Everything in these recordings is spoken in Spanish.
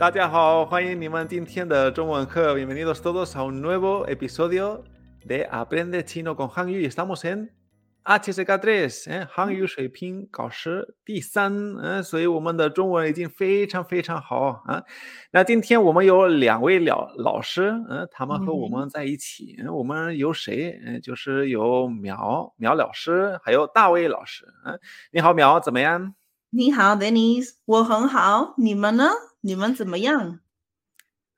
大家好，欢迎你们今天的中文课，bienvenidos todos a un nuevo episodio de Aprende Chino con Hangyu. Estamos en HSK3，哎，Hangyu 水平考试第三，嗯，所以我们的中文已经非常非常好啊。那今天我们有两位老老师，嗯，他们和我们在一起。嗯，我们有谁？嗯，就是有苗苗老师，还有大卫老师。嗯，你好，苗，怎么样？你好，Dennis，我很好，你们呢？你们怎么样？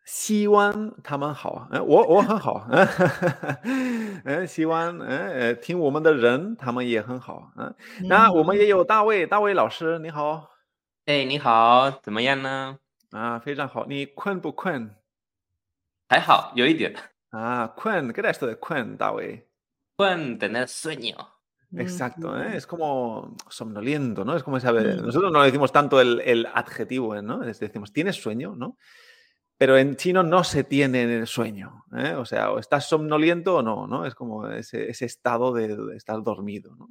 希望他们好，嗯，我我很好，嗯，希望嗯听我们的人他们也很好，嗯，那我们也有大卫，大卫老师你好，哎，你好，怎么样呢？啊，非常好，你困不困？还好，有一点。啊，困，¿qué es esto de 困，大卫？困，tener sueño。Exacto, ¿eh? es como somnoliento, ¿no? Es como saber, nosotros no decimos tanto el, el adjetivo, ¿no? decimos, ¿tienes sueño? ¿no? Pero en chino no se tiene sueño, ¿eh? o sea, o estás somnoliento o no, ¿no? Es como ese, ese estado de, estar dormido, ¿no?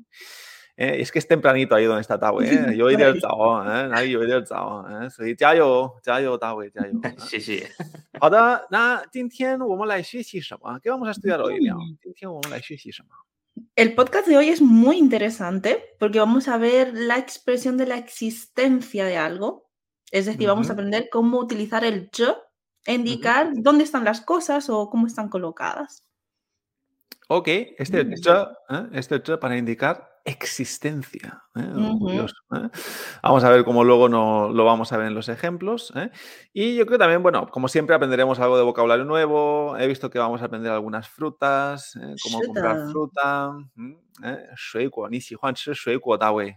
Eh, es que es tempranito ahí donde está Tawe, ¿eh? Yo iré al Zao, ¿eh? Nadie yo iré al Zao, ¿eh? Sí, ya yo, ya yo, Tawe, ya yo. Sí, sí. 好的，那今天我们来学习什么？¿Qué vamos a estudiar hoy, Liao? 今天我们来学习什么？ El podcast de hoy es muy interesante porque vamos a ver la expresión de la existencia de algo. Es decir, vamos a aprender cómo utilizar el yo e indicar dónde están las cosas o cómo están colocadas. Ok, este yo, ¿eh? este yo para indicar existencia. ¿eh? Curioso, ¿eh? Vamos a ver cómo luego no, lo vamos a ver en los ejemplos. ¿eh? Y yo creo también, bueno, como siempre aprenderemos algo de vocabulario nuevo. He visto que vamos a aprender algunas frutas, ¿eh? cómo comprar fruta. ¿eh? 水果，你喜欢吃水果，大卫？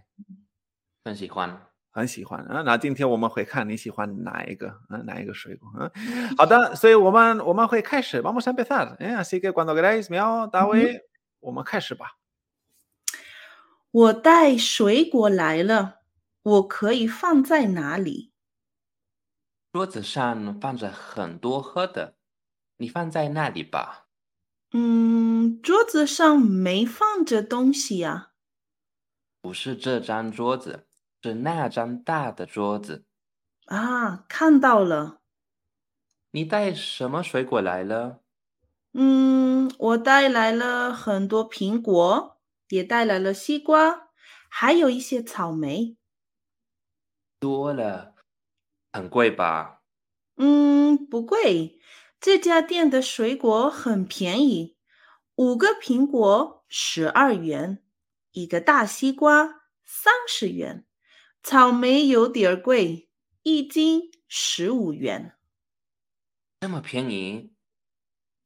很喜欢。很喜欢啊，那今天我们会看你喜欢哪一个啊，哪一个水果啊？好的，所以我们我们会开始，vamos a empezar，哎，así que cuando queráis，苗大卫，我们开始吧。 我带水果来了，我可以放在哪里？桌子上放着很多喝的，你放在那里吧。嗯，桌子上没放着东西呀。不是这张桌子。是那张大的桌子啊，看到了。你带什么水果来了？嗯，我带来了很多苹果，也带来了西瓜，还有一些草莓。多了，很贵吧？嗯，不贵。这家店的水果很便宜，五个苹果十二元，一个大西瓜三十元。草莓有点贵，一斤十五元。这么便宜？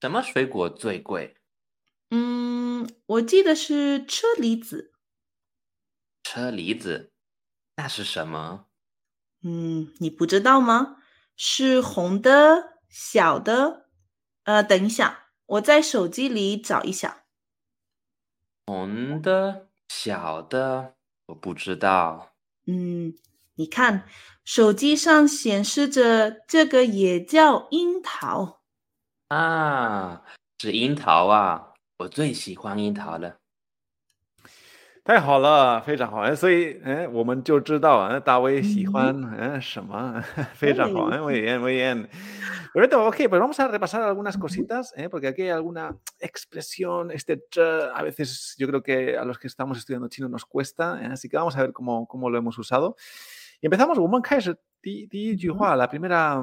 什么水果最贵？嗯，我记得是车厘子。车厘子，那是什么？嗯，你不知道吗？是红的，小的。呃，等一下，我在手机里找一下。红的，小的，我不知道。嗯，你看，手机上显示着这个也叫樱桃啊，是樱桃啊，我最喜欢樱桃了。太好了，非常好哎，所以哎，我们就知道啊，大卫喜欢嗯什么，非常好哎，muy bien muy bien。Perfecto, ok, pues vamos a repasar algunas cositas, ¿eh? porque aquí hay alguna expresión, este a veces yo creo que a los que estamos estudiando chino nos cuesta, ¿eh? así que vamos a ver cómo, cómo lo hemos usado. Y empezamos, la primera,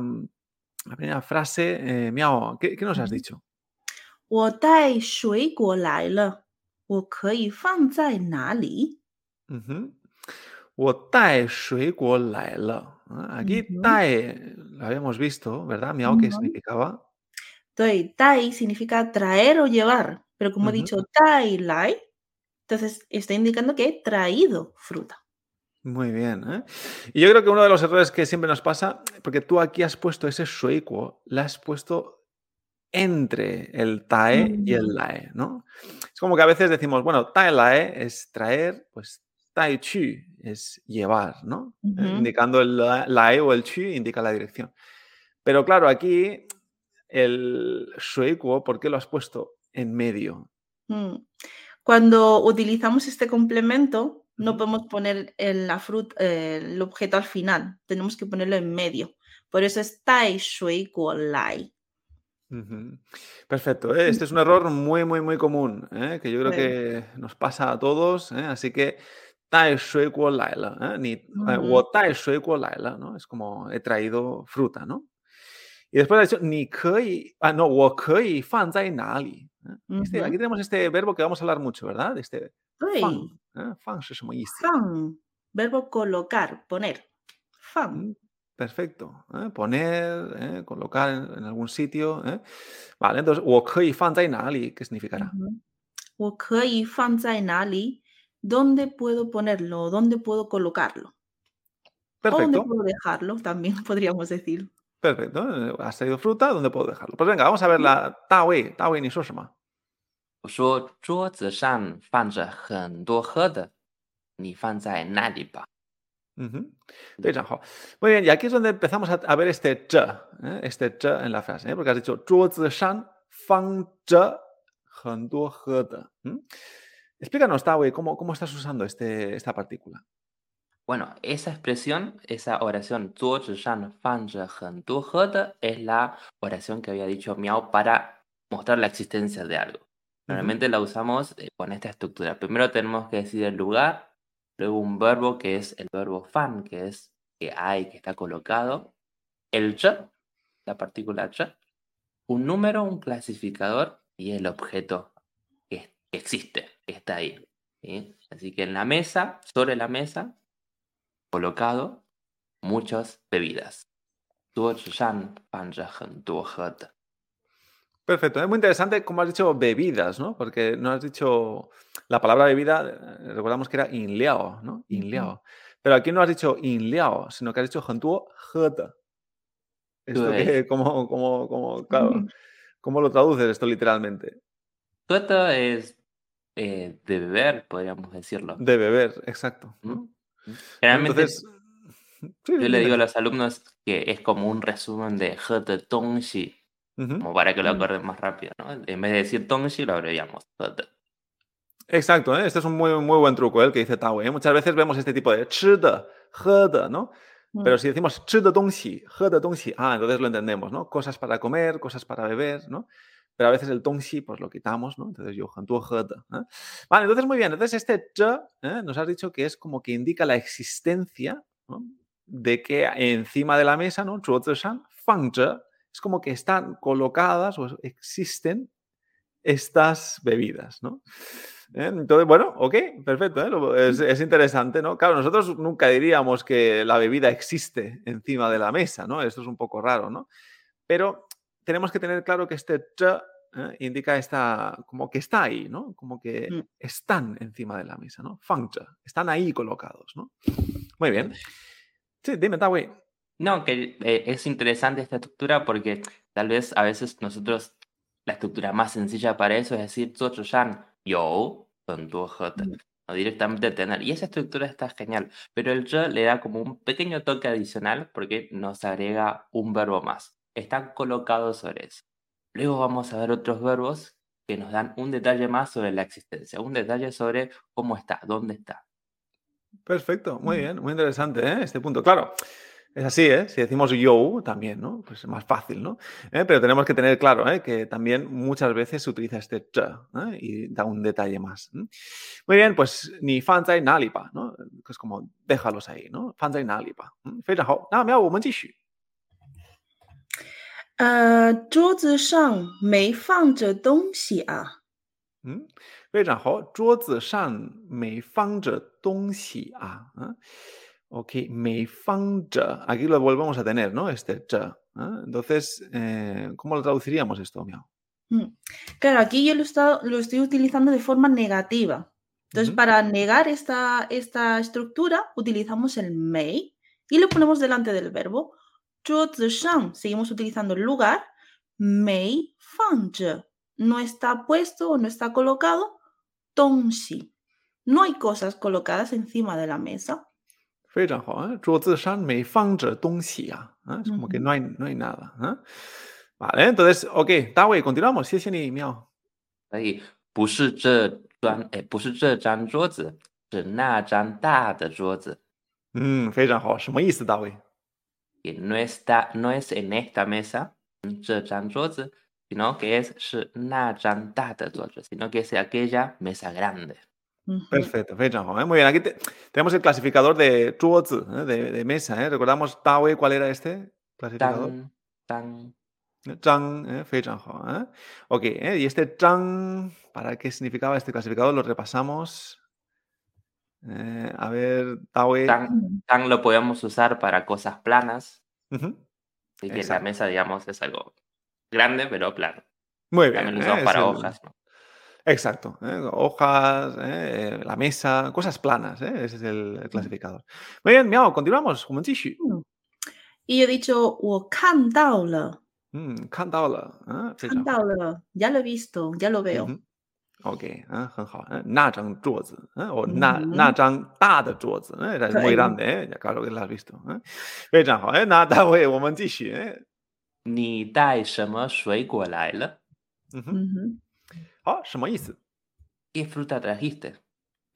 la primera frase, eh, miao, ¿qué, ¿qué nos has dicho? 我带水果来了。我可以放在哪里？嗯哼，我带水果来了。Aquí带lo habíamos visto, ¿verdad? Miao, ¿qué significaba? 对，带 significa traer o llevar, pero como he dicho, 带来 entonces está indicando que he traído fruta. Muy bien. ¿eh? Y yo creo que uno de los errores que siempre nos pasa, porque tú aquí has puesto ese shueikuo, la has puesto entre el TAE y el mm. LAE, ¿no? Es como que a veces decimos, bueno, TAE LAE es traer, pues TAE CHI es llevar, ¿no? Eh, indicando el LAE o el CHI indica la dirección. Pero claro, aquí el sueco, ¿por qué lo has puesto en medio? Mm. Cuando utilizamos este complemento, no podemos poner el, objeto al final, tenemos que ponerlo en medio. Por eso es Tai Shui Guo Lai. Perfecto. ¿eh? Este es un error muy, muy, muy común, ¿eh? que yo creo sí. que nos pasa a todos. ¿eh? Así que, tai shui guo lai la, ¿eh? ni eh, wo tai shui guo lai la, ¿no? Es como he traído fruta, ¿no? Y después ha dicho, ni kei, ah, no, wo kei fan zai nali. ¿eh? Este, uh -huh. Aquí tenemos este verbo que vamos a hablar mucho, ¿verdad? Este fan, fan, verbo colocar, poner. Fan. Mm Perfecto. ¿eh? Poner, ¿eh? colocar en, en algún sitio. ¿eh? Vale, entonces, 我可以放在哪里? ¿Qué significará? Ujú. 我可以放在哪里？¿Dónde puedo ponerlo? ¿Dónde puedo colocarlo? ¿O dónde Perfecto, puedo dejarlo? También podríamos decir. perfecto. eh, Has traído fruta, ¿dónde puedo dejarlo? Pues venga, vamos a ver la 大卫，大卫，你说什么？我说桌子上放着很多喝的，你放在那里吧。 Uh -huh. Pues Muy bien, y aquí es donde empezamos a, a ver este ch, ¿eh? este ch en la frase, ¿eh? porque has dicho shan fang ¿Mm? Explícanos, Tawe, ¿cómo, ¿cómo estás usando este, esta partícula? Bueno, esa expresión, esa oración es la oración que había dicho Miao para mostrar la existencia de algo. Normalmente uh -huh. la usamos eh, con esta estructura. Primero tenemos que decir el lugar, luego un verbo que es el verbo fan, que es que hay, que está colocado. El ch, la partícula ch, un número, un clasificador y el objeto que, que existe, que está ahí. ¿sí? Así que en la mesa, sobre la mesa, colocado muchas bebidas. 桌子上放着很多喝的。 Perfecto, es muy interesante como has dicho bebidas, ¿no? Porque no has dicho la palabra bebida, eh, recordamos que era inliao, ¿no? Inliao. Pero aquí no has dicho inliao, sino que has dicho hentuo heta. Esto pues que, como, como, como, claro, ¿Cómo lo traduces esto literalmente? Tueta es eh, de beber, podríamos decirlo. De beber, exacto. Realmente yo le digo a los alumnos que es como un resumen de Hete Tongxi, como para que lo mm. acuerden más rápido, ¿no? En vez de decir Tonshi, lo abreviamos. Exacto, ¿eh? este es un muy, muy buen truco ¿eh? el que dice Tao. ¿eh? Muchas veces vemos este tipo de chida, jada, ¿no? Mm. Pero si decimos chida tongxi, jada tongxi, ah, entonces lo entendemos, ¿no? Cosas para comer, cosas para beber, ¿no? Pero a veces el tongxi, pues lo quitamos, ¿no? Entonces yo, hantuo jada. ¿eh? Vale, entonces muy bien. Entonces este ch nos has dicho que es como que indica la existencia de que encima de la mesa, ¿no? Chuo zhe fang zhe, es como que están colocadas o existen estas bebidas, ¿no? ¿Eh? Entonces, bueno, ok, perfecto, ¿eh? es, interesante, ¿no? Claro, nosotros nunca diríamos que la bebida existe encima de la mesa, ¿no? Esto es un poco raro, ¿no? Pero tenemos que tener claro que este t ¿eh? indica esta, como que está ahí, ¿no? Como que mm. están encima de la mesa, ¿no? Function, están ahí colocados, ¿no? Muy bien. Sí, dime, Tawi. No, que eh, es interesante esta estructura porque tal vez a veces nosotros la estructura más sencilla para eso es decir yo, con tu mm. o directamente tener. Y esa estructura está genial, pero el yo le da como un pequeño toque adicional porque nos agrega un verbo más. Están colocados sobre eso. Luego vamos a ver otros verbos que nos dan un detalle más sobre la existencia, un detalle sobre cómo está, dónde está. Perfecto, muy mm. bien, muy interesante ¿eh? este punto. Claro, es así, ¿eh? Si decimos yo también, ¿no? Pues es más fácil, ¿no? ¿Eh? Pero tenemos que tener claro ¿eh? que también muchas veces se utiliza este 这 ¿eh? y da un detalle más. ¿eh? Muy bien, pues ni fan zai nali pa, ¿no? Que es como déjalos ahí, ¿no? Fan zai nali pa. ¿eh? 非常好，那么要我们继续。呃，桌子上没放着东西啊。 Mm, 非常好，桌子上没放着东西啊。¿eh? Ok, Meifangzhe. Aquí lo volvemos a tener, ¿no? Este zhe. ¿eh? Entonces, ¿cómo lo traduciríamos esto, Miao? Mm. Claro, aquí yo lo, estoy utilizando de forma negativa. Entonces, para negar esta, esta, estructura, utilizamos el mei y lo ponemos delante del verbo. Zhang. Seguimos utilizando el lugar. Mei fangzhe. No está puesto o no está colocado. Tongxi. No hay cosas colocadas encima de la mesa. 非常好，¿eh? 桌子上没放着东西啊。¿eh? Es como que Ujú. no hay, no hay nada. ¿eh? Vale, entonces, ok, Dawei, continuamos. 谢谢你，Miao。所以不是这张，哎，不是这张桌子，是那张大的桌子。嗯，非常好，什么意思，大卫？que no, está, no es en esta mesa, 这张桌子 sino que es 是那张大的桌子, sino que es aquella mesa grande. Perfecto, ¿eh? muy bien. Aquí tenemos el clasificador de 桌子, ¿eh? de, de, mesa. ¿eh? ¿Recordamos Tawe cuál era este clasificador? Tan, Zhang, ¿eh? ¿eh? Ok, ¿eh? y este Zhang, ¿para qué significaba este clasificador? Lo repasamos. Eh, a ver, Tawe. Zhang, lo podemos usar para cosas planas. Así que la mesa, digamos, es algo grande, pero plano. Muy bien. También lo usamos para hojas. ¿no? Exacto, hojas, la mesa, cosas planas, ese es el, el, clasificador. Muy bien, Miao, continuamos, como Y yo he dicho, 我看到了.嗯，看到了，啊，非常看到了，ya lo he visto, ya lo veo。嗯 OK，啊，很好，嗯，那张桌子，嗯，我那那张大的桌子，嗯，es muy grande，哎，claro que lo has visto，嗯，非常好，哎，那大卫，我们继续，哎，你带什么水果来了？嗯哼， Ah, ¿Qué fruta trajiste?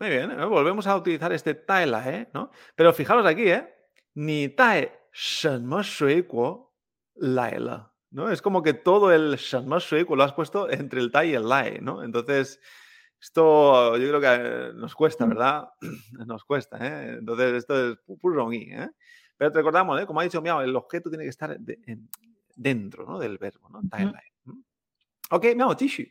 Muy bien, eh, volvemos a utilizar este tae la eh, ¿no? Pero fijaros aquí, ¿eh? Ni tae shenme shuikuo la. ¿no? Es como que todo el shenme lo has puesto entre el tae y el lae, ¿no? Entonces, esto yo creo que eh, nos cuesta, mm. ¿verdad? Nos cuesta, ¿eh? Entonces, esto es puro ¿eh? Pero recordamos, ¿eh? Como ha dicho Miao, el objeto tiene que estar dentro, ¿no? Del verbo, ¿no? Tae lae. Ok, Miao, tishu.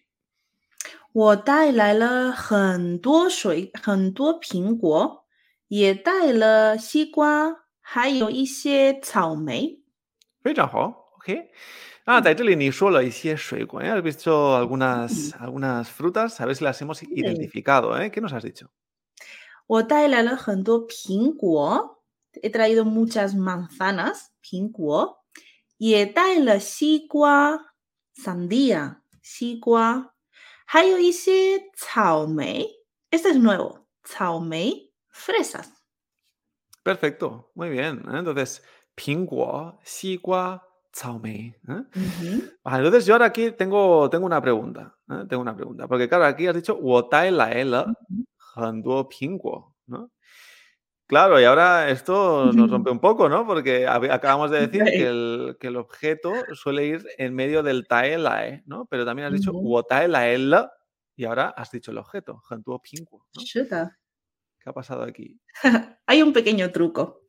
我带来了很多水，很多苹果，也带了西瓜，还有一些草莓。非常好，OK。Ah, Taiteli, ni solo hay suego, ¿eh? Has visto algunas, algunas frutas, a ver si las hemos identificado, ¿eh? ¿Qué nos has dicho? He traído muchas manzanas, 苹果，也带了西瓜、sandía, 西瓜， 还有一些草莓。Este es nuevo, 草莓 fresas. Perfecto, muy bien. ¿eh? Entonces, 苹果、西瓜。Xiaomei. ¿eh? entonces yo ahora aquí tengo, tengo una pregunta. ¿eh? Tengo una pregunta. Porque claro, aquí has dicho Wotai la ¿no? Claro, y ahora esto nos rompe un poco, ¿no? Porque acabamos de decir que el, que el objeto suele ir en medio del tae lae, ¿no? Pero también has dicho wotae la y ahora has dicho el objeto, hantuo pinguo. ¿no? ¿Qué ha pasado aquí? Hay un pequeño truco.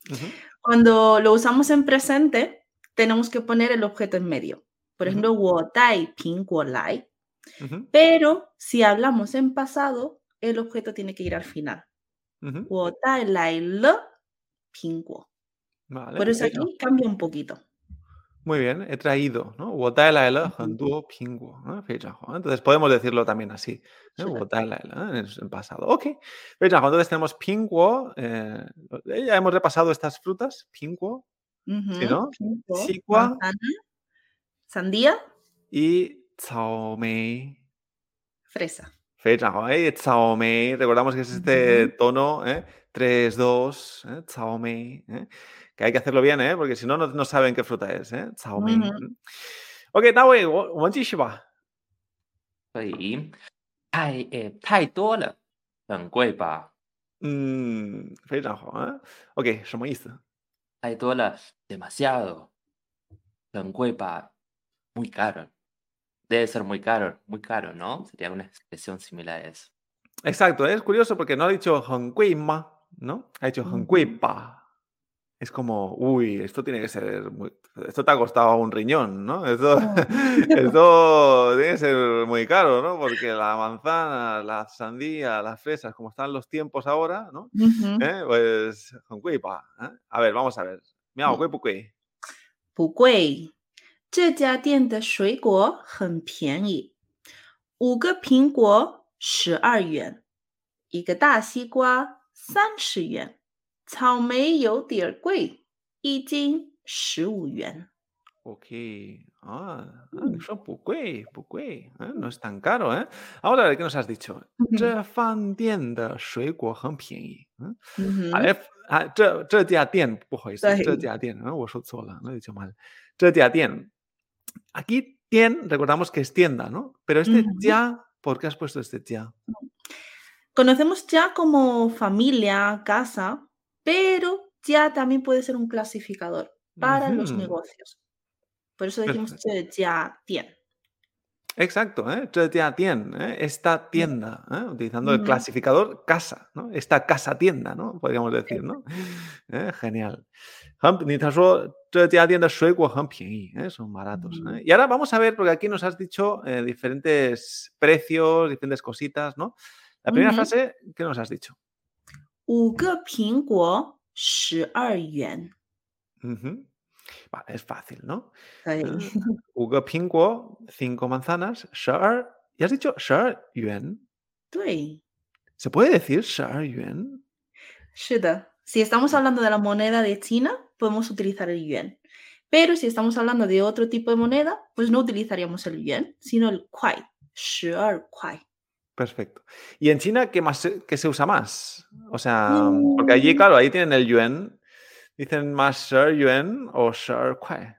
Cuando lo usamos en presente, tenemos que poner el objeto en medio. Por ejemplo, lai. Pero si hablamos en pasado, el objeto tiene que ir al final. Lai le Vale, Por eso aquí cambia un poquito. Muy bien, he traído, ¿no? Entonces podemos decirlo también así, en pasado. Ok, entonces tenemos pinguo, eh, ya hemos repasado estas frutas, pinguo, ¿Sí, no? Sandía. Y Mei. Fresa. Fecha, ¿eh? Mei. Recordamos que es este tono, ¿eh? 3, 2, ¿eh? Mei. ¿eh? Que hay que hacerlo bien, ¿eh? Porque si no, no saben qué fruta es, ¿eh? Mei. Uh Ok, Dawi, 我们继续吧。可以，太呃太多了，很贵吧？嗯，非常好啊。OK，什么意思？太多了，demasiado. muy caro. Debe ser muy caro, muy caro, ¿no? Sería una expresión similar a eso. Exacto, es curioso porque no ha dicho Honquima, ¿no? Ha dicho Honquipa. Es como, uy, esto tiene que ser muy... Esto te ha costado un riñón, ¿no? Esto, tiene que ser muy caro, ¿no? Porque la manzana, la sandía, las fresas, como están los tiempos ahora, ¿no? ¿Eh? Pues Honquipa. ¿eh? A ver, vamos a ver. Miau, mm. Pucuey. Pucuey. 这家店的水果很便宜，五个苹果十二元，一个大西瓜三十元。草莓有点贵，一斤十五元。Ok, ah, eso muy ¿eh? no es tan caro, ¿eh? Ahora, ¿qué nos has dicho? 这饭店的水果很便宜。嗯，哎，啊，这这家店不好意思，这家店，啊，我说错了，lo he dicho mal. 这家店 Aquí tien, recordamos que es tienda, ¿no? Pero este ya, ¿por qué has puesto este ya? Conocemos ya como familia, casa, pero ya también puede ser un clasificador para los negocios. Por eso decimos este ya tien. Exacto, ¿eh? 这家店, ¿eh? Esta tienda, ¿eh? Utilizando el Ujú. clasificador casa, ¿no? Esta casa tienda, ¿no? Podríamos decir, ¿no? ¿Eh? Genial. 很你他说这家店的水果很便宜, ¿eh? Son baratos, Ujú. ¿eh? Y ahora vamos a ver, porque aquí nos has dicho eh, diferentes precios, diferentes cositas, ¿no? La primera Ujú. frase, ¿qué nos has dicho? 五个苹果十二元. Ujú. Vale, es fácil, ¿no? Hugo Pinguo, cinco manzanas, shar, has dicho shar yuan? ¿Se puede decir shar yuan? Si estamos hablando de la moneda de China, podemos utilizar el yuan. Pero si estamos hablando de otro tipo de moneda, pues no utilizaríamos el yuan, sino el kuai. Perfecto. ¿Y en China qué más qué se usa más? O sea, porque allí, mm. claro, ahí tienen el yuan ¿Dicen más Sir o Sir Kuai?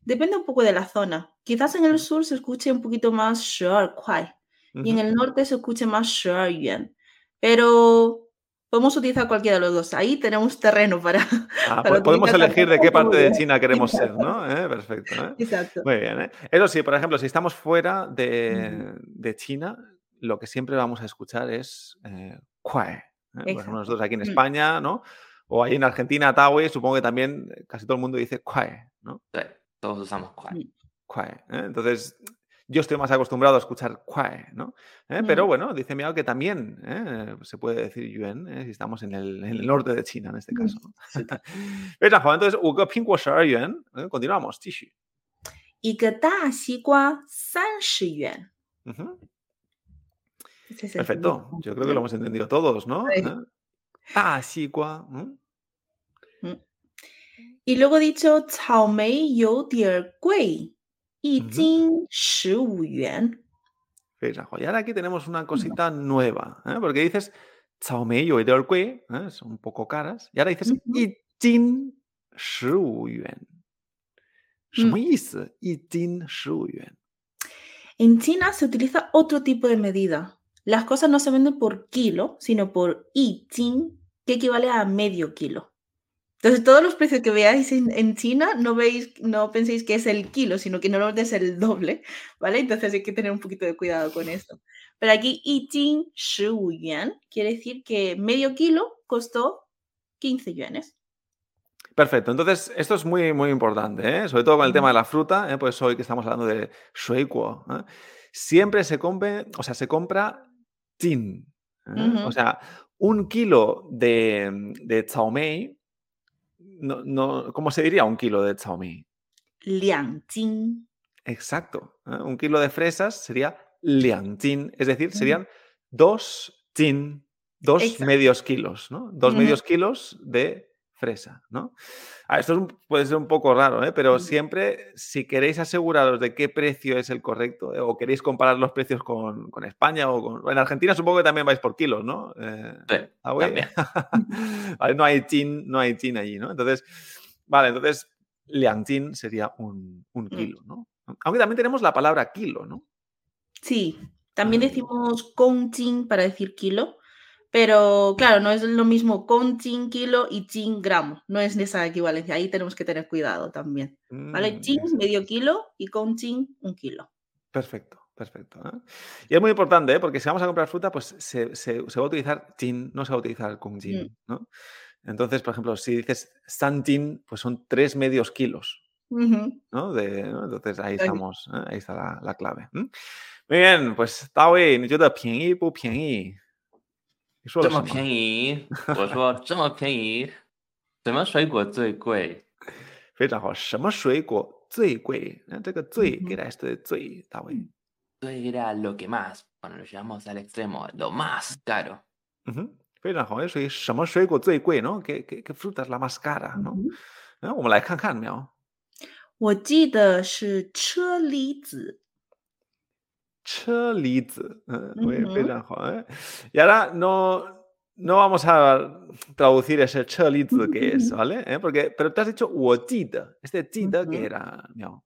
Depende un poco de la zona. Quizás en el mm. sur se escuche un poquito más Sir Kuai y en el norte se escuche más Sir Pero podemos utilizar cualquiera de los dos. Ahí tenemos terreno para. Ah, para podemos elegir de qué parte de China queremos ser, ¿no? Eh, perfecto. ¿eh? Exacto. Muy bien. ¿eh? Eso sí, por ejemplo, si estamos fuera de, de China, lo que siempre vamos a escuchar es eh, Kuai. Por ejemplo, nosotros aquí en mm. España, ¿no? O ahí en Argentina, Tawe, supongo que también eh, casi todo el mundo dice Quae, ¿no? Sí, todos usamos Quae. Quae. ¿eh? Entonces, yo estoy más acostumbrado a escuchar Quae, ¿no? ¿Eh? Mm. Pero bueno, dice Miao que también ¿eh? se puede decir Yuan ¿eh? si estamos en el, en el, norte de China en este caso. Sí. entonces, er yuan, ¿eh? continuamos, Tishi. yuan. Uh -huh. Perfecto, yo creo que lo hemos entendido todos, ¿no? Ah, gua. Mm. Mm. Y luego dicho, Cao Mei Dier y ahora aquí tenemos una cosita nueva, ¿eh? porque dices Mei Dier ¿eh? son un poco caras, y ahora dices. Y mm. En China se utiliza otro tipo de medida. Las cosas no se venden por kilo, sino por y que equivale a medio kilo. Entonces, todos los precios que veáis en, en China, no veis, no penséis que es el kilo, sino que normalmente es el doble, ¿vale? Entonces hay que tener un poquito de cuidado con esto. Pero aquí, y jin yuan quiere decir que medio kilo costó 15 yuanes. Perfecto, entonces esto es muy, muy importante, ¿eh? sobre todo con el tema de la fruta, ¿eh? pues hoy que estamos hablando de shueiguo, ¿eh? siempre se, compre, o sea, se compra jin, ¿eh? o sea, un kilo de, de caomei, no, no, ¿cómo se diría un kilo de caomei? Liang jin. Exacto, ¿eh? un kilo de fresas sería liang jin, es decir, serían dos jin, dos Exacto. medios kilos, ¿no? Dos medios kilos de fresa, ¿no? Ah, esto es un- puede ser un poco raro, ¿eh? pero siempre, si queréis aseguraros de qué precio es el correcto, ¿eh? o queréis comparar los precios con, con España o con... En Argentina supongo que también vais por kilos, ¿no? Eh, 对，ah, güey. también. Vale, no hay chin, no hay chin allí, ¿no? Entonces, vale, entonces liang jin sería un, un Mm. kilo, ¿no? Aunque también tenemos la palabra kilo, ¿no? Sí, también Ah. decimos jin para decir kilo, pero claro, no es lo mismo con chin kilo y chin gramo, no es esa equivalencia, ahí tenemos que tener cuidado también. ¿Vale? Mm, chin medio kilo y con chin un kilo. Perfecto. Perfecto. ¿eh? Y es muy importante, ¿eh? porque si vamos a comprar fruta, pues se, va a utilizar chin, no se va a utilizar con chin. Mm. Entonces, por ejemplo, si dices santin, pues son tres medios kilos. ¿no? De. Entonces ahí estamos, ¿eh? ahí está la, clave. Muy bien, pues Tawi, ni yo de 这么便 宜？我说这么便宜，什么水果最贵？非常好，什么水果最贵？那这个最给大家的最到位。lo que más cuando llegamos al extremo lo más caro。嗯哼，非常好，所以什么水果最贵呢给给给 fruta la más cara？嗯，那我们来看看没有？我记得是车厘子。车厘子，嗯，muy- 嗯哼。非常好，哎。Y ahora no, no vamos a traducir ese 车厘子 qué es, ¿vale? Eh, Porque, pero te has dicho 我记得，este 记得 ¿qué Ujú. era, Miao?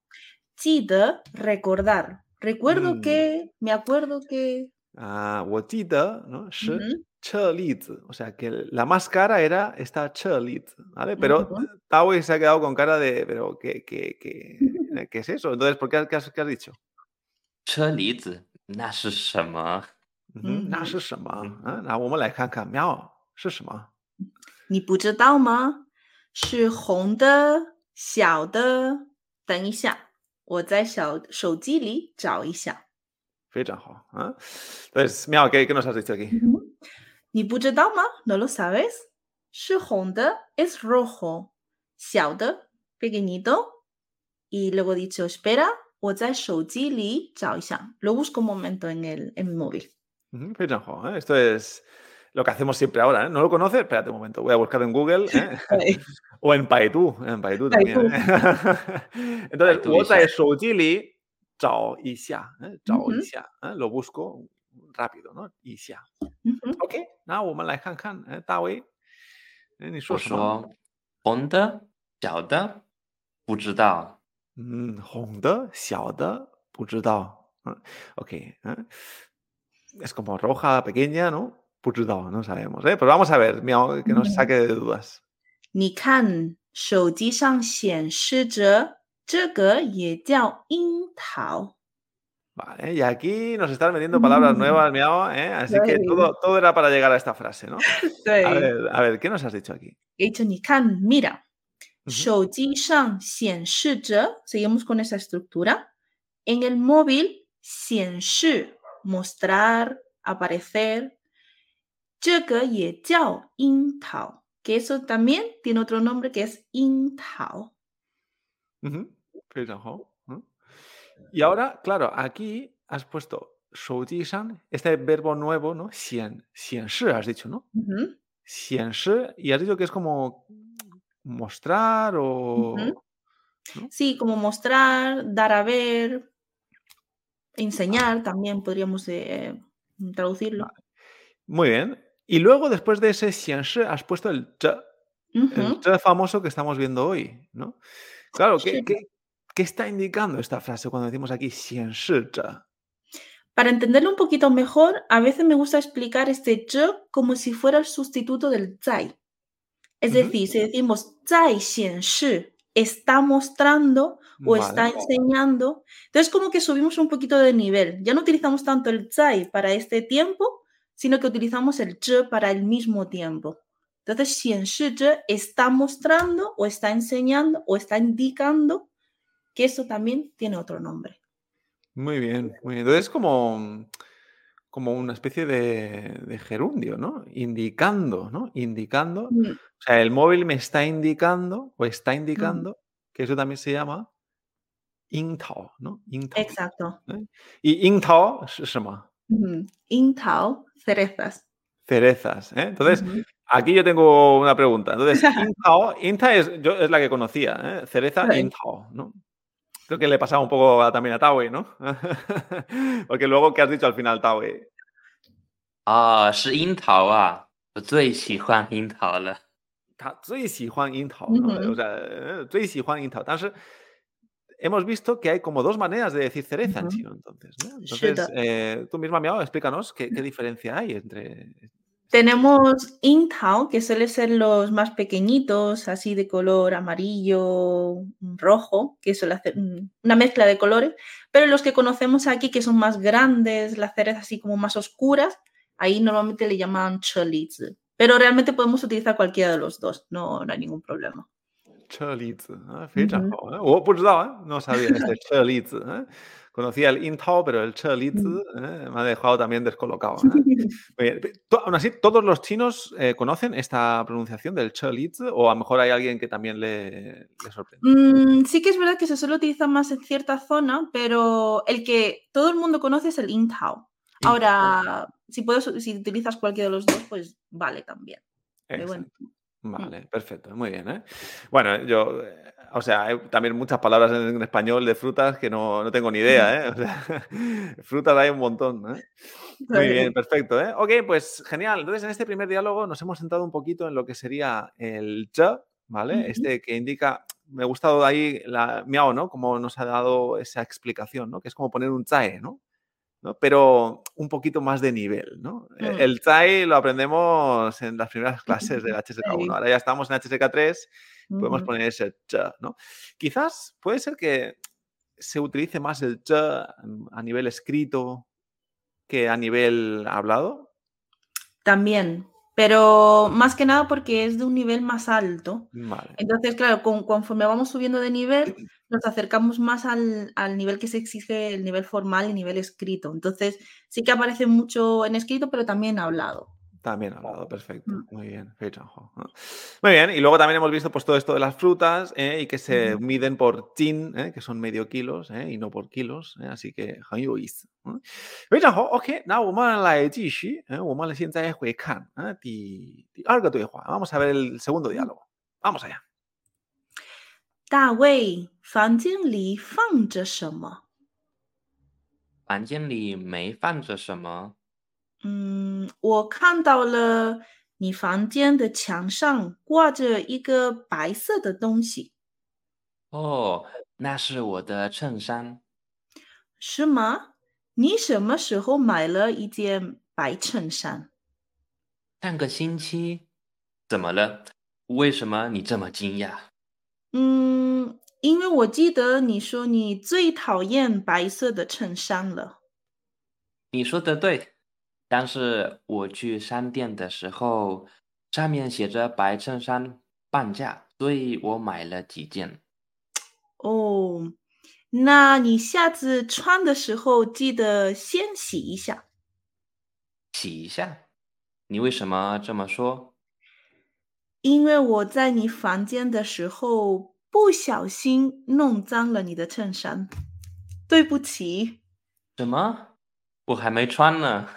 记得 recordar, recuerdo Mm. que, me acuerdo que, Ah, 我记得，¿no? 是 ujú, Cheliz, o sea que la más cara era esta Cheliz, ¿vale? Pero Taui se ha quedado con cara de, pero ¿qué, qué, qué, qué es eso? Entonces, ¿por qué, qué, has, qué has dicho? 车厘子那是什么？嗯，那是什么？嗯，那我们来看看喵是什么？你不知道吗？是红的、小的。等一下，我在小手机里找一下。非常好啊，嗯，对，喵给跟到啥子交给？你不知道吗？No lo sabes？是红的，es rojo。小的，pequeñito。y luego dicho espera。Lo busco un momento en, el, en mi móvil. ¿eh? Esto es lo que hacemos siempre ahora. ¿eh? ¿No lo conoces? Espérate un momento, voy a buscar en Google. ¿eh? o en Baidu, en Baidu también. Entonces, 我在手机里找一下，找一下，lo busco rápido, ¿no? 一下。OK，那我们来看看，哎，大卫，哎，你说什么？红的、小的，不知道。 嗯，红的、小的，不知道。嗯，OK，嗯，es como roja, pequeña, ¿no? 不知道，no sabemos, ¿eh? Pues vamos a ver, que nos saque de dudas. 你看，手机上显示着。这个也叫樱桃。Vale, y aquí nos están metiendo palabras nuevas, miau, ¿eh? Así que todo, todo era para llegar a esta frase, ¿no? A ver, a ver, ¿qué nos has dicho aquí? He dicho, ni can, mira. seguimos con esa estructura. En el móvil, mostrar, aparecer. que eso también tiene otro nombre que es intao. Y ahora, claro, aquí has puesto Shouji-san, este verbo nuevo, ¿no? Xian, shi has dicho, ¿no? Xian shi, y has dicho que es como mostrar o... Sí, como mostrar, dar a ver, enseñar, también podríamos eh, traducirlo. Muy bien. Y luego, después de ese xian shi, has puesto el el famoso que estamos viendo hoy, ¿no? Claro, ¿qué, qué, ¿Qué está indicando esta frase cuando decimos aquí Para entenderlo un poquito mejor, a veces me gusta explicar este yo como si fuera el sustituto del zai. Es decir, si decimos zai shi, está mostrando o está enseñando, entonces como que subimos un poquito de nivel. Ya no utilizamos tanto el zai para este tiempo, sino que utilizamos el zhe para el mismo tiempo. Entonces, shi está mostrando o está enseñando o está indicando que eso también tiene otro nombre. Muy bien, muy bien. Entonces es como, como una especie de, gerundio, ¿no? Indicando, ¿no? Indicando. Mm. O sea, el móvil me está indicando o está indicando que eso también se llama Intao, ¿no? Exacto. ¿eh? ¿Y Intao es? Intao, cerezas. Cerezas, ¿eh? Entonces, aquí yo tengo una pregunta. Entonces, Intao, Inta es, yo, es la que conocía, ¿eh? Cereza Intao, ¿no? Creo que le pasaba un poco también a Taui, ¿no? Porque luego, ¿qué has dicho al final, Taui? Ah, es 樱桃啊，我最喜欢樱桃了。他最喜欢樱桃，¿no? O sea, 最喜欢樱桃。但是 hemos visto que hay como dos maneras de decir cereza en chino, entonces, ¿no? Entonces, eh, tú misma, Miao, explícanos qué, qué diferencia hay entre tenemos Intao, que suelen ser los más pequeñitos, así de color amarillo, rojo, que suele hacer una mezcla de colores, pero los que conocemos aquí, que son más grandes, las cerezas así como más oscuras, ahí normalmente le llaman choliz. Pero realmente podemos utilizar cualquiera de los dos, no, no hay ningún problema. Choliz, ah, oh, pues no sabía este. Conocía el Intao, pero el Che mm. ¿eh? me ha dejado también descolocado. ¿eh? Aún así, ¿todos los chinos eh, conocen esta pronunciación del Che o a lo mejor hay alguien que también le, sorprende? Mm, sí que es verdad que se suele utilizar más en cierta zona, pero el que todo el mundo conoce es el Intao. Ahora, si, puedes, si utilizas cualquiera de los dos, pues vale también. Mm. Vale, perfecto, muy bien. ¿eh? Bueno, yo, eh, o sea, hay también muchas palabras en, español de frutas que no, no tengo ni idea. ¿eh? O sea, frutas hay un montón. ¿eh? Muy bien, perfecto. ¿eh? Ok, pues genial. Entonces, en este primer diálogo nos hemos centrado un poquito en lo que sería el ch, ¿vale? Este que indica, me ha gustado ahí la miao, ¿no? Como nos ha dado esa explicación, ¿no? Que es como poner un chae, ¿no? ¿No? pero un poquito más de nivel. ¿no? E- Mm. El Tsai lo aprendemos en las primeras clases del HSK1. Sí. Ahora ya estamos en HSK3, podemos poner ese ch, ¿no? Quizás puede ser que se utilice más el ch a nivel escrito que a nivel hablado. También, pero más que nada porque es de un nivel más alto. Vale. Entonces, claro, con- conforme vamos subiendo de nivel, nos acercamos más al, al nivel que se exige, el nivel formal y nivel escrito. Entonces, sí que aparece mucho en escrito, pero también hablado. También hablado, perfecto. Mm. Muy bien, Feijanjo, ¿no? Muy bien, y luego también hemos visto pues, todo esto de las frutas ¿eh? y que se Ujú. miden por tin, ¿eh? que son medio kilos ¿eh? y no por kilos, ¿eh? así que 很有意思。嗯，非常好，OK，那我们来继续，嗯，我们现在会看啊第第二个对话，vamos a ver el segundo diálogo，vamos allá。大卫，房间里放着什么？房间里没放着什么。 嗯，我看到了你房间的墙上挂着一个白色的东西，哦，那是我的衬衫。是吗？你什么时候买了一件白衬衫？上个星期，怎么了？为什么你这么惊讶？嗯，因为我记得你说你最讨厌白色的衬衫了。你说的对，但是我去商店的时候，上面写着白衬衫半价，所以我买了几件。哦，那你下次穿的时候记得先洗一下。洗一下。你为什么这么说？因为我在你房间的时候不小心弄脏了你的衬衫，对不起。什么？我还没穿呢。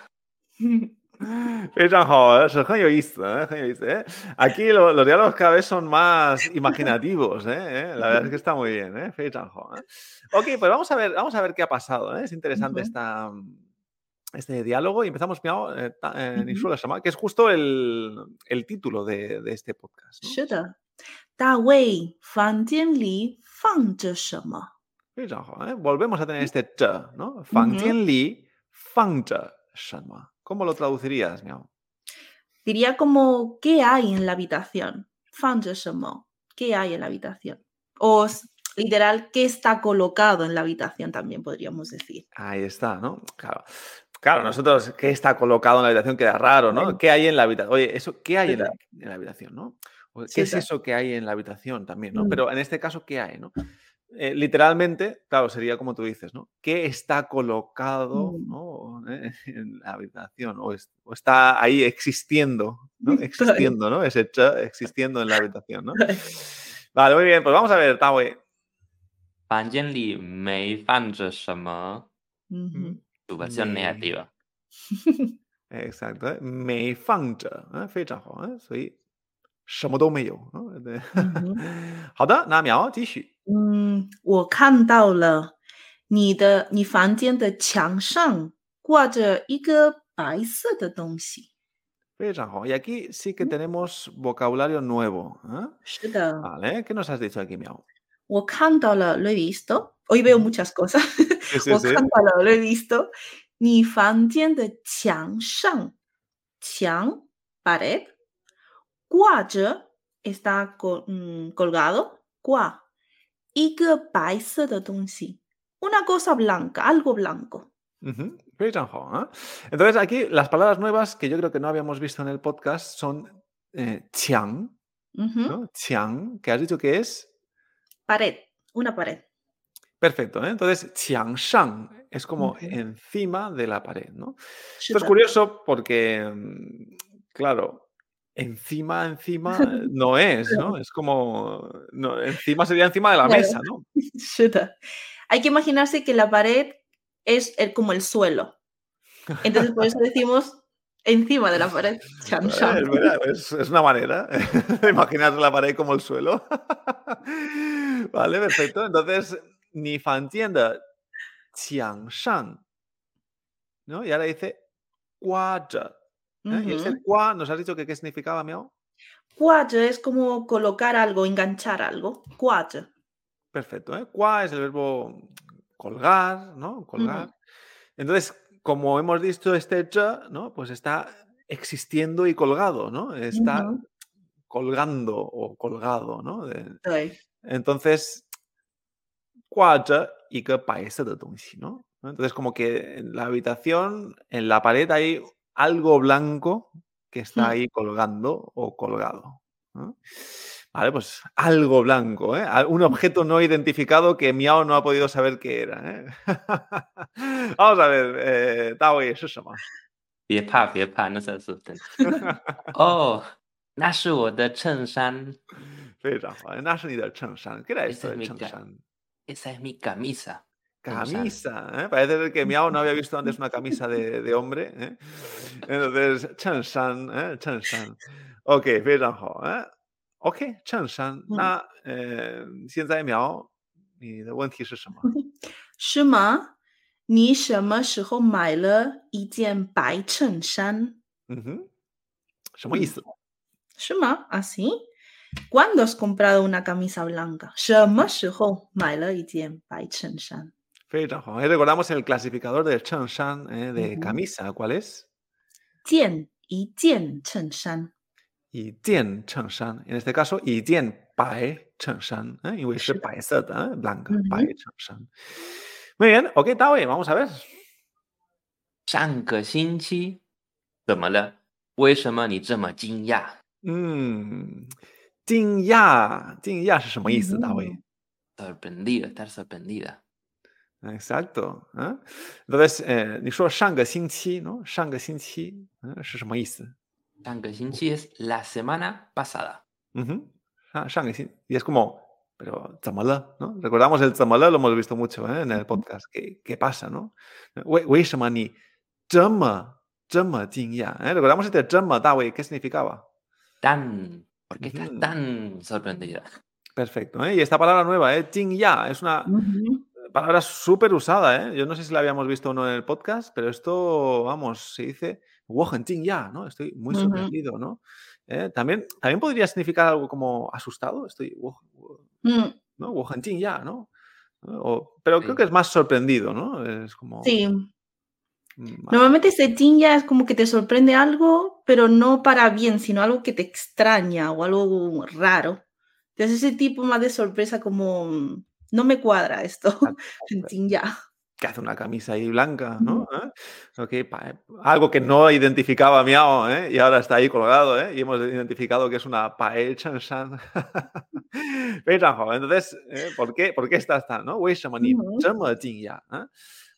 非常好，¿eh? 是很有意思，¿eh? 很有意思。¿eh? Aquí lo- los diálogos cada vez son más imaginativos, ¿eh? ¿eh? La verdad es que está muy bien, ¿eh? 非常好，¿eh? Ok, pues vamos a ver, vamos a ver qué ha pasado, ¿eh? Es interesante Ujú. esta, este diálogo y empezamos, Miao, eh, ta- eh, 嗯哼 你说了什么? que es justo el, el título de, de este podcast. ¿no? 是的，大卫，房间里放着什么？非常好，¿eh? Volvemos a tener este ch, ¿no? 房间里放着什么? ¿Cómo lo traducirías, Miao? Diría como, ¿qué hay en la habitación? ¿Qué hay en la habitación? O literal, ¿qué está colocado en la habitación? También podríamos decir. Ahí está, ¿no? Claro. Claro, nosotros, ¿qué está colocado en la habitación? Queda raro, ¿no? ¿Qué hay en la habitación? Oye, eso, ¿qué hay en la, habitación, no? ¿Qué es eso que hay en la habitación también, no? Mm. Pero en este caso, ¿qué hay, no? Eh, literalmente, claro, sería como tú dices, ¿no? ¿Qué está colocado Mm. ¿no? Eh, en la habitación? O, es- o está ahí existiendo, ¿no? Claro. Existiendo, ¿no? Ese cha existiendo en la habitación, ¿no? Vale, muy bien, pues vamos a ver, Tawe. 房间里没放着什么。 Ujú. Tu versión Me- negativa. Exacto, ¿eh? 没放着，哎，非常好，哎，所以什么都没有，啊，对。嗯好的，那苗继续。 嗯，我看到了你的你房间的墙上挂着一个白色的东西。非常好，y aquí sí que tenemos vocabulario nuevo. ¿eh? 是的， Vale, ¿qué nos has dicho aquí, Miau? 我看到了，lo he visto。Hoy veo Ujú. muchas cosas。 Sí, sí, 我 sí. 看到了，lo he visto。你房间的墙上，墙 pared 挂着 está col- 嗯 colgado 挂 一个白色的东西，una cosa blanca, algo blanco。 Ujú, 非常好, ¿eh? Entonces, aquí las palabras nuevas que yo creo que no habíamos visto en el podcast son eh, qiang, 嗯哼 ¿no? Qiang, que has dicho que es pared, una pared。 perfecto, ¿eh? Entonces, qiang shang es como Ujú. encima de la pared, ¿no? 是 Esto es 的， curioso porque, mm, claro, encima, encima no es, ¿no? Es como, no, encima sería encima de la Claro. mesa, ¿no? Hay que imaginarse que la pared es el- como el suelo. Entonces, por eso decimos encima de la pared. Chan. Es, verdad, es- es una manera de imaginar la pared como el suelo. vale, perfecto. Entonces, ni fan tienda qiang shang, ¿no? Y ahora dice Uh -huh. ¿Y ese cua, nos has dicho que qué significaba, Miao? Cuaj es como colocar algo, enganchar algo. Cuaj. Perfecto, ¿eh? Cua es el verbo colgar, ¿no? Colgar. Entonces, como hemos visto, este ¿no? Pues está existiendo y colgado, ¿no? Está colgando o colgado, ¿no? De... Entonces, cuatro y que paese de ¿no? Entonces, como que en la habitación, en la pared hay algo blanco que está Mm. ahí colgando o colgado. ¿no? Vale, pues algo blanco, ¿eh? Al- Un objeto no identificado que Miao no ha podido saber qué era. ¿eh? Vamos a ver, eh, Tao, ¿eso es什么?别怕别怕，那是是真的。哦，那是我的衬衫，非常好，那是你的衬衫。¿Qué era esto Ese es de mi衬 ca- 衫？ esa es mi camisa. 衬衫 Camisa, ¿eh? Parece ser que Miao no había visto antes una camisa de, de hombre, ¿eh? Entonces, 衬衫, ¿eh? 衬衫. Ok, 非常好, ¿eh? Ok, 衬衫。那呃，现在苗，你的问题是什么？是吗？你什么时候买了一件白衬衫？嗯哼，什么意思？是吗？Así. ¿Cuándo has comprado una camisa blanca? 什么时候买了一件白衬衫？ 非常好。Ahí recordamos el clasificador de 衬衫, ¿eh? de Ujú. camisa. ¿Cuál es? 件一件衬衫。一件衬衫. En este caso, 一件白衬衫, ¿eh? 因为是是的。白色的, ¿eh? blanca, 嗯哼。白衬衫。Muy bien, ok, Taoe, vamos a ver. 上个星期怎么了？为什么你这么惊讶？嗯，惊讶，惊讶是什么意思，大卫？嗯 sorprendido, estar sorprendida. Exacto. ¿eh? Entonces, eh, ni Shanga ¿no? Shanga ¿es ¿eh? Shanga Xinqi es la semana pasada. Ah, y es como, pero Tzamala, ¿no? Recordamos el Tzamala, lo hemos visto mucho ¿eh? en el podcast. ¿Qué, qué pasa, no? Wei ¿eh? Recordamos este Dawei, ¿qué significaba? Tan. ¿Por qué estás tan sorprendida? Perfecto. Y esta palabra nueva, ¿eh? Jingya, es una palabra súper usada, ¿eh? Yo no sé si la habíamos visto o no en el podcast, pero esto, vamos, se dice ya, ¿no? Estoy muy sorprendido, ¿no? ¿Eh? También, también podría significar algo como asustado, estoy mm. ¿no? Ya, ¿no? Pero creo que es más sorprendido, ¿no? Sí. Normalmente ese ting ya es como que te sorprende algo, pero no para bien, sino algo que te extraña o algo raro. Entonces ese tipo más de sorpresa como no me cuadra esto. ya. que hace una camisa ahí blanca, ¿no? ¿Eh? Ok, pa- algo que no identificaba Miao, ¿eh? Y ahora está ahí colgado, ¿eh? Y hemos identificado que es una Pae Chanshan. 非常好. Entonces, ¿eh? ¿por qué, por qué está esta, no? 为什么你嗯这么惊讶？啊？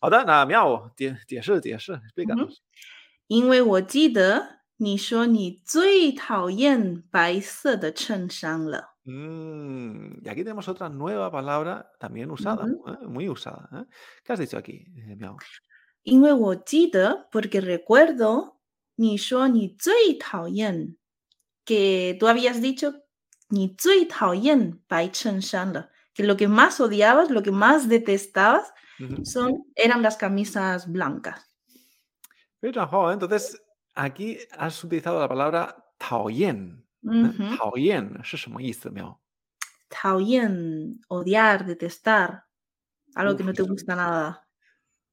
好的，那 Miao 解解释解释，explícanos. 因为我记得你说你最讨厌白色的衬衫了。 Mm, y aquí tenemos otra nueva palabra también usada, Ujú. ¿eh? muy usada. ¿eh? ¿Qué has dicho aquí, eh, Miao? 因为我记得，porque recuerdo 你说你最讨厌，que tú habías dicho 你最讨厌白衬衫了，que lo que más odiabas, lo que más detestabas Ujú. son eran las camisas blancas. 非常好, ¿eh? Entonces, aquí has utilizado la palabra 讨厌。 Ujú. 讨厌是什么意思？喵？讨厌, odiar, detestar, algo que Uf, no te eso- gusta nada.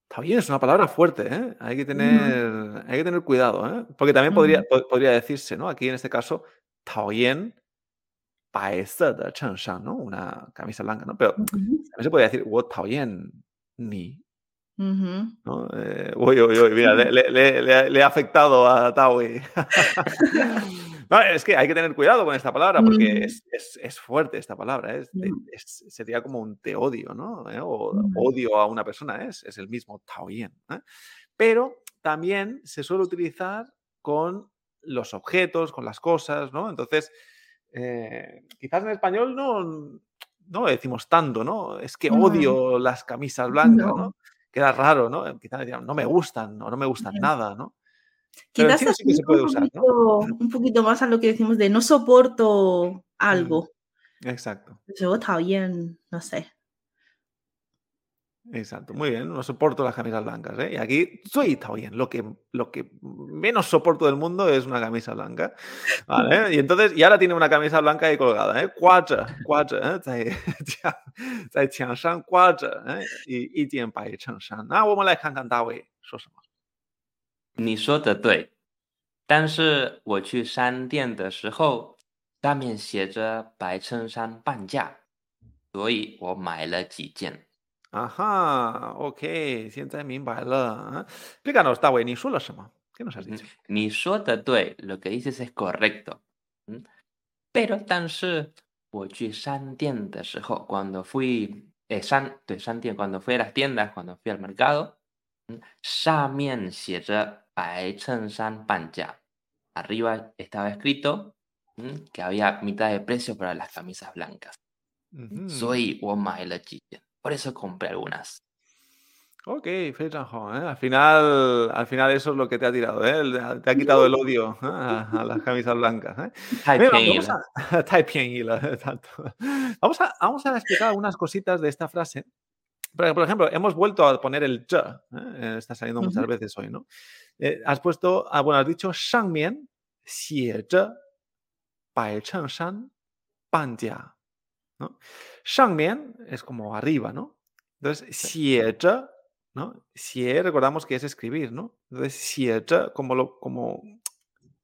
讨厌es una palabra fuerte, ¿eh? Hay que tener, hay que tener cuidado, ¿eh? Porque también podría, Ujú. po- podría decirse, ¿no? Aquí en este caso, 讨厌白色的衬衫, ¿no? Una camisa blanca, ¿no? Pero Ujú. también se podría decir, 我讨厌你, Ujú. ¿no? Eh, uy, uy, uy, mira, le, le- le- le- le ha afectado a Taui. No, es que hay que tener cuidado con esta palabra porque Mm. es, es- es fuerte esta palabra. Es, Mm. es- sería como un te odio, ¿no? ¿Eh? O Mm. odio a una persona, es, es el mismo taoyen. ¿eh? Pero también se suele utilizar con los objetos, con las cosas, ¿no? Entonces, eh, quizás en español no, no decimos tanto, ¿no? Es que odio las camisas blancas, No. ¿no? Queda raro, ¿no? Quizás no me gustan o no me gustan nada, ¿no? Pero en Quizás chino sí que se asemeja puede un usar, ¿no? poquito, un poquito más a lo que decimos de no soporto algo. Exacto. 就是我讨厌, no sé. Exacto, muy bien, no soporto las camisas blancas, ¿eh? Y aquí soy bien, lo que, lo que menos soporto del mundo es una camisa blanca, ¿vale? Y entonces, y ahora tiene una camisa blanca ahí colgada, ¿eh? 挂着，挂着，¿eh? 在墙在墙上挂着，¿eh? 一一件白衬衫。那我们来看看大卫说什么。 你说的对，但是我去商店的时候，上面写着白衬衫半价，所以我买了几件。 Ajá, ok, 现在明白了。啊 Explícanos, Tawe, 你说了什么？¿Qué nos has 嗯 dicho? 你说的对，lo que dices es correcto。嗯，pero 但是我去商店的时候，cuando fui 诶商对商店，cuando fui a las tiendas, cuando fui al mercado， 嗯，上面写着白衬衫半价，arriba estaba escrito 嗯 que había mitad de precio para las camisas blancas， Ujú. 所以我买了几件，por eso compré algunas。 Ok, 非常好, ¿eh? Al final, al final eso es lo que te ha tirado, ¿eh? El- Te ha quitado el odio ¿eh? a, a las camisas blancas, ¿eh? 太 Venga, 便宜 vamos 了， a, 太便宜了, tanto. Vamos a, vamos a explicar algunas cositas de esta frase. por ejemplo, hemos vuelto a poner el ch, ¿eh? Eh, está saliendo muchas veces hoy, ¿no? Eh, has puesto, ah, bueno, has dicho shangmian, xie zhe, bai cheng shan, pan jia, ¿no? Shangmian es como arriba, ¿no? Entonces, xie zhe, ¿no? Xie, recordamos que es escribir, ¿no? Entonces, xie zhe, como lo, como,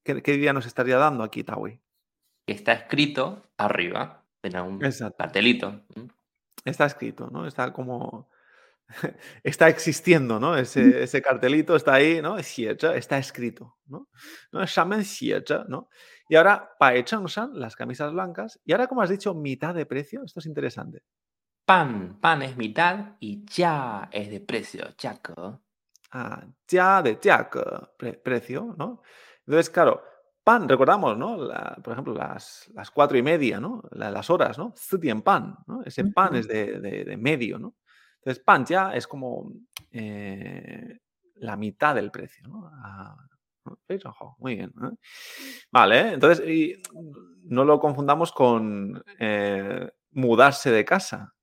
¿qué, ¿qué, día nos estaría dando aquí, Tawi? Está escrito arriba, en algún Exacto. cartelito está escrito, ¿no? Está como... está existiendo, ¿no? Ese, ese, cartelito está ahí, ¿no? Está escrito, ¿no? ¿No? ¿no? Y ahora, para Changshan, las camisas blancas. Y ahora, como has dicho, mitad de precio. Esto es interesante. Pan, pan es mitad y ya es de precio, chaco. Ah, ya de chaco, precio, ¿no? Entonces, claro, pan, recordamos, ¿no? La- por ejemplo, las, las cuatro y media, ¿no? La- las horas, ¿no? Zutien pan, ¿no? Ese pan es de, de- de medio, ¿no? Entonces, pan ya es como eh, la mitad del precio, ¿no? Ah, muy bien. ¿eh? Vale, entonces, y no lo confundamos con eh, mudarse de casa.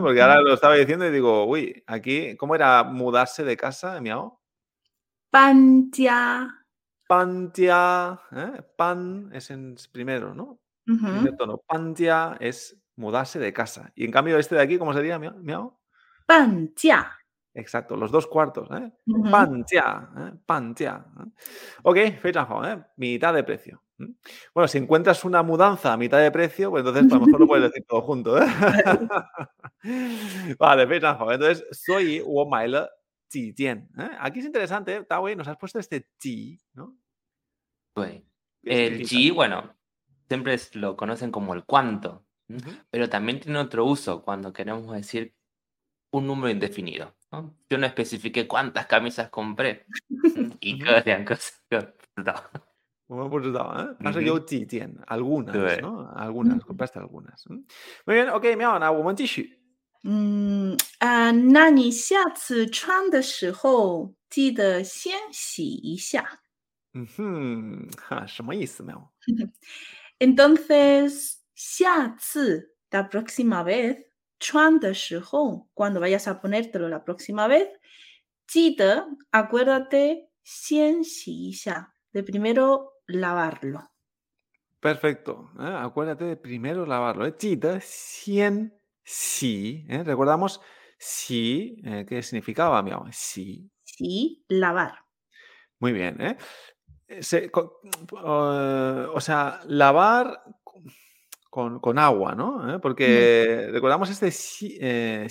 Porque ahora lo estaba diciendo y digo, uy, aquí, ¿cómo era mudarse de casa, 家，Pan ya, ¿eh? Pan es en primero, ¿no? Primer tono. Pan ya es mudarse de casa. Y en cambio este de aquí, ¿cómo sería, miau? 价，Exacto, los dos cuartos, ¿eh? ujú, Pan ya, ¿eh? Pan ya. ¿eh? Ok, fecha, ¿eh? Mitad de precio. Bueno, si encuentras una mudanza a mitad de precio, pues entonces pues, a lo mejor lo puedes decir todo junto, ¿eh? Vale, fecha, Entonces, soy wo mai le ji jian, ¿eh? Aquí es interesante. Tawei, nos has puesto este ji, ¿no? Pues, ¿Qué El significa? ji, bueno, siempre es- lo conocen como el cuánto, ¿m? Ujú. pero también tiene otro uso cuando queremos decir un número indefinido. ¿no? Yo no especifiqué cuántas camisas compré. ¿m? y Ujú. 个两个三个不知道。我们不知道, ¿eh? Has Ujú. yo ji jian, algunas, Sí. ¿no? Algunas, Ujú. compraste algunas. ¿m? Muy bien, ok, miau, na, 我们继续。嗯啊，那你下次穿的时候记得先洗一下。 Ujú, ja, 什么意思，喵？ Entonces, 下次 la próxima vez 穿的时候，cuando vayas a ponértelo la próxima vez，记得 acuérdate 先洗一下，de primero lavarlo。 Perfecto. ¿eh? Acuérdate de primero lavarlo. ¿eh? 记得先洗, ¿eh? Recordamos si, eh, ¿qué significaba, miau? Si. Sí, lavar. Muy bien, ¿eh? Eh, Eh, o sea, lavar con, con agua, ¿no? ¿Eh? Porque mm. recordamos este si, eh,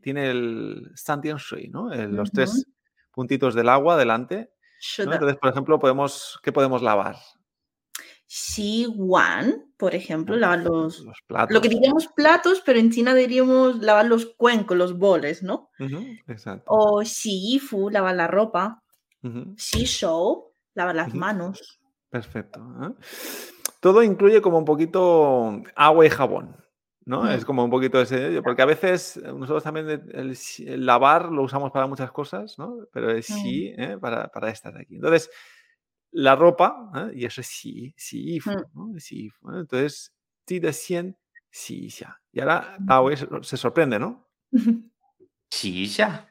tiene el Santian Shui, ¿no? Los tres puntitos del agua delante. Entonces, por ejemplo, podemos, ¿qué podemos lavar? Si Wan, por ejemplo, lavar los, platos. Lo que diríamos platos, pero en China diríamos lavar los cuencos, los boles, ¿no? Uh -huh, exacto. O Si Yifu, lavar la ropa. Uh. Si Shou, lavar las Ujú. manos. Perfecto. ¿eh? Todo incluye como un poquito agua y jabón, ¿no? Mm. Es como un poquito ese, porque a veces eh, nosotros también el, el si- el lavar lo usamos para muchas cosas, ¿no? Pero el sí ¿eh? para, para estas de aquí. Entonces, la ropa, ¿eh? y eso es sí, sí, Mm. ¿no? Sí, ¿eh? Entonces, ti de 100, sí, ya. Y ahora Tao se, se sorprende, ¿no? 洗一下，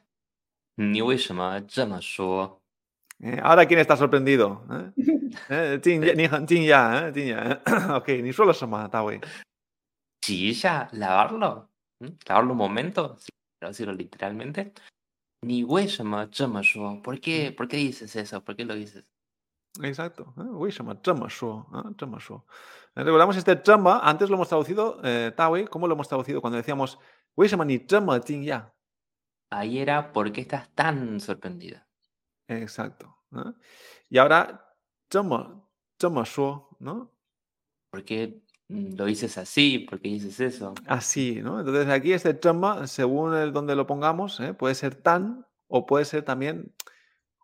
你为什么这么说？ ¿Eh? ahora quién está sorprendido? ¿Eh? ¿Eh? ya, ¿eh? Ok, ni solo Chilla, lavarlo. Lavarlo un momento, si lo literalmente. Ni hueshama chama ¿Por qué, mm. ¿Por qué dices eso? ¿Por qué lo dices? Exacto. Hueshama chama Recordamos este chama, antes lo hemos traducido, eh, ¿cómo lo hemos traducido cuando decíamos hueshama ni chama ya? Ahí era, ¿por qué estás tan sorprendida? Exacto. ¿no? Y ahora, ¿cómo, cómo yo, no? ¿Por qué mm, lo dices así? ¿Por qué dices eso? Así, ¿no? Entonces aquí este chama, según el donde lo pongamos, ¿eh? puede ser tan o puede ser también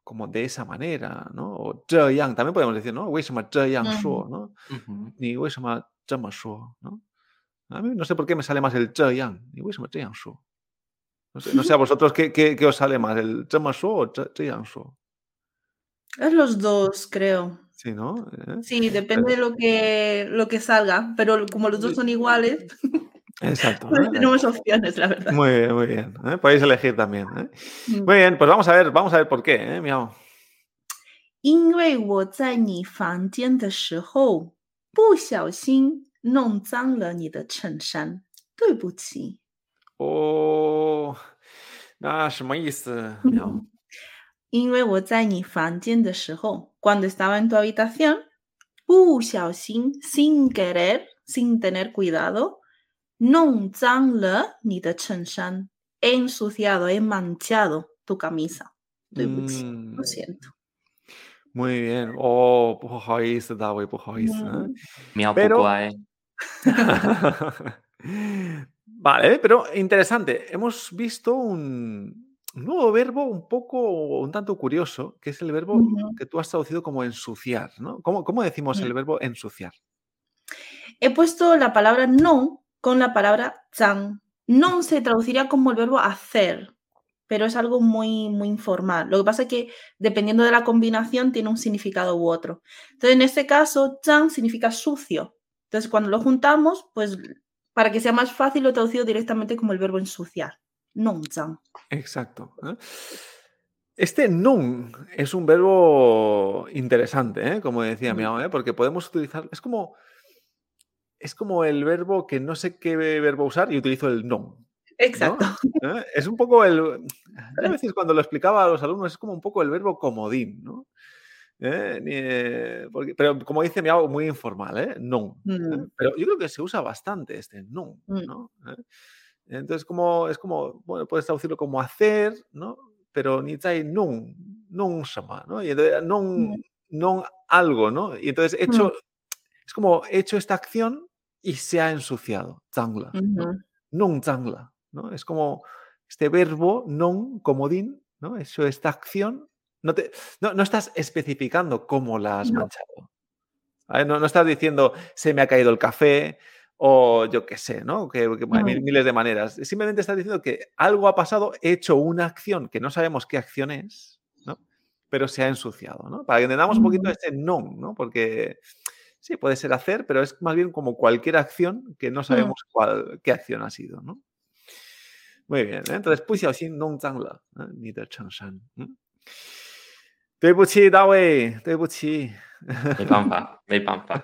como de esa manera, ¿no? O yang, también podemos decir, ¿no? yang shuo, ¿no? Ni uh -huh. ¿no? A mí no sé por qué me sale más el yang, ni yang shuo. ？No sé, no sé a vosotros qué, qué, qué os sale más, el 这么说 o 这这样说。 Es los dos, creo. Sí, ¿no? ¿Eh? Sí, depende de lo que, lo que salga, pero como los dos son iguales, Exacto. pues ¿eh? tenemos opciones, la verdad. Muy bien, muy bien. ¿eh? Podéis elegir también. ¿eh? Mm. Muy bien, pues vamos a ver, vamos a ver por qué, ¿eh? Miau. 因为我在你房间的时候不小心弄脏了你的衬衫，对不起。 Oh, ah, 什么意思？miau? 因为我在你房间的时候，cuando estaba en tu habitación，不小心，sin querer, sin tener cuidado，弄脏了你的衬衫，he ensuciado, he manchado tu camisa，对不起， Mm, lo siento。 muy bien. Oh, 不好意思，大卫，不好意思。¿eh? Mm. Miau Pero- Pucuae. vale, pero interesante. Hemos visto un, nuevo verbo un poco, un tanto curioso, que es el verbo que tú has traducido como ensuciar, ¿no? ¿Cómo, cómo decimos el Mm. verbo ensuciar? He puesto la palabra no con la palabra zang. No se traduciría como el verbo hacer, pero es algo muy, muy informal. Lo que pasa es que dependiendo de la combinación tiene un significado u otro. Entonces, en este caso, zang significa sucio. Entonces, cuando lo juntamos, pues para que sea más fácil, lo he traducido directamente como el verbo ensuciar. Non zang. Exacto. ¿eh? Este nun es un verbo interesante, ¿eh? como decía Mm. Miao, ¿eh? porque podemos utilizar, es como, es como el verbo que no sé qué verbo usar y utilizo el non. Exacto. ¿eh? Es un poco el. A veces cuando lo explicaba a los alumnos es como un poco el verbo comodín, ¿no? ¿Eh? Eh, porque- pero como dice Miao, muy informal, ¿eh? Non. ¿eh? Mm. Pero yo creo que se usa bastante este non, Mm. ¿no? ¿Eh? Entonces, como, es como, bueno, puedes traducirlo como hacer, ¿no? Pero ni zai non, non shama, ¿no? Y entonces, non, Mm. non algo, ¿no? Y entonces, he hecho, es como he hecho esta acción y se ha ensuciado, zangla, ¿no? Ujú. non zangla, ¿no? Es como este verbo non comodín, ¿no? Eso, esta acción, no, te, no, no estás especificando cómo la has No. manchado. No, no estás diciendo se me ha caído el café o yo qué sé, ¿no? Que, que hay mil- Mm. miles de maneras. Simplemente estás diciendo que algo ha pasado, he hecho una acción que no sabemos qué acción es, ¿no? Pero se ha ensuciado, ¿no? Para que entendamos un poquito Mm. este non, ¿no? Porque sí, puede ser hacer, pero es más bien como cualquier acción que no sabemos cuál, qué acción ha sido, ¿no? Muy bien, ¿eh? entonces, 不小对不起，大卫，对不起。 没办法，没办法。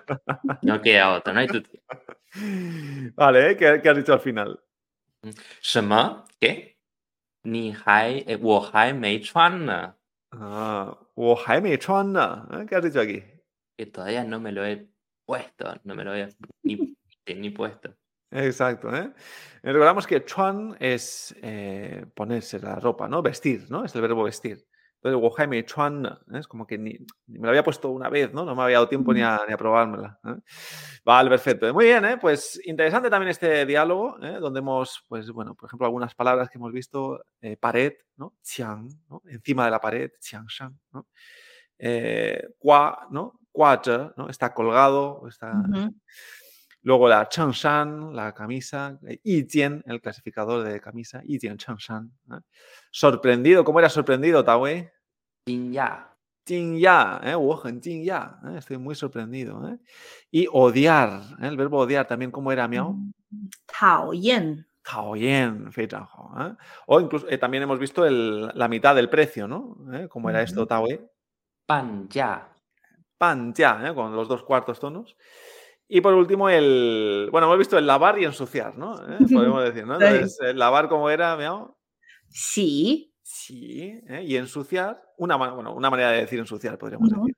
No queda otra, no hay tu- Vale, ¿eh? ¿Qué, qué has dicho al final? 什么？¿Qué？你还诶我还没穿呢， Ah, 我还没穿呢。¿eh? ¿Qué has dicho aquí? que todavía no me lo he puesto, no me lo he ni, ni puesto. Exacto, ¿eh? Eh, Recordamos que chuan es eh, ponerse la ropa, ¿no? Vestir, ¿no? Es el verbo vestir. Entonces, Wohaime Chuan, ¿eh? es como que ni, me lo había puesto una vez, ¿no? No me había dado tiempo ni a, ni probármela. ¿eh? Vale, perfecto. Muy bien, ¿eh? pues interesante también este diálogo, ¿eh? donde hemos, pues bueno, por ejemplo, algunas palabras que hemos visto, pared, ¿no? Qiang, ¿no? Encima de la pared, Qiang Shang, ¿no? Qua, ¿no? Qua, ¿no? Está colgado, está... Luego la changshan, la camisa, eh, Yijian, el clasificador de camisa, Yijian changshan. ¿eh? Sorprendido, ¿cómo era sorprendido, Tawei? Ya. ya, ¿eh? Ya, ¿eh? estoy muy sorprendido. ¿eh? Y odiar, ¿eh? el verbo odiar también, ¿cómo era, Miao? Mm, Tao yen. Tao yen, fei O incluso también hemos visto el, la mitad del precio, ¿no? ¿Cómo era esto, Tawei? Pan ya. Pan ya, con los dos cuartos tonos. Y por último, el. Bueno, hemos visto el lavar y ensuciar, ¿no? ¿Eh? Podemos decir, ¿no? Sí. Entonces, el lavar, ¿cómo era, Miao? 洗 Sí, ¿eh? y ensuciar, una, bueno, una manera de decir ensuciar, podríamos decir.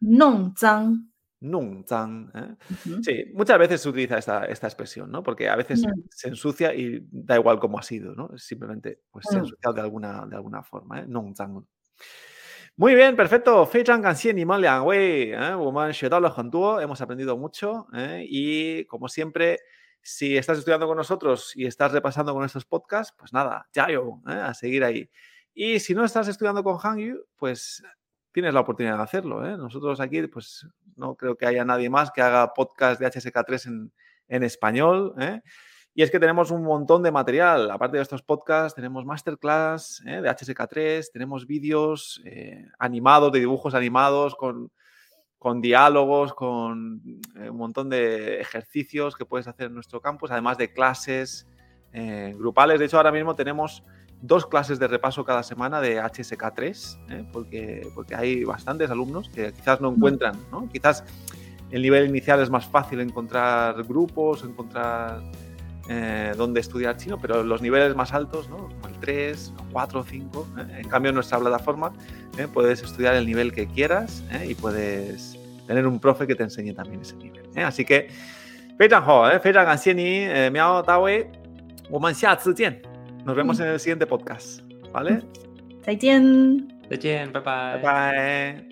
Nong zang. Nung zang. ¿eh? Sí, muchas veces se utiliza esta, esta expresión, ¿no? Porque a veces se ensucia y da igual cómo ha sido, ¿no? Simplemente pues, se ha ensuciado de alguna, de alguna forma, ¿eh? Nung zang. Muy bien, perfecto. hemos aprendido mucho ¿eh? y como siempre, si estás estudiando con nosotros y estás repasando con estos podcasts, pues nada, ya yo, ¿eh? a seguir ahí. Y si no estás estudiando con Hangyu, pues tienes la oportunidad de hacerlo. ¿eh? Nosotros aquí, pues no creo que haya nadie más que haga podcast de HSK3 en, en español. ¿eh? Y es que tenemos un montón de material. Aparte de estos podcasts, tenemos masterclass ¿eh? de HSK3, tenemos vídeos eh, animados, de dibujos animados, con, con diálogos, con eh, un montón de ejercicios que puedes hacer en nuestro campus, además de clases grupales. De hecho, ahora mismo tenemos dos clases de repaso cada semana de HSK3, porque, porque hay bastantes alumnos que quizás no encuentran, ¿no? Quizás el nivel inicial es más fácil encontrar grupos, encontrar eh, donde estudiar chino, pero los niveles más altos, ¿no? como el 3, 4, 5, en cambio en nuestra plataforma ¿eh? puedes estudiar el nivel que quieras ¿eh? y puedes tener un profe que te enseñe también ese nivel. Así que, 非常好，非常感谢你，呃，苗大卫，我们下次见，nos vemos en el siguiente podcast，¿vale？再见，再见，拜拜，拜拜。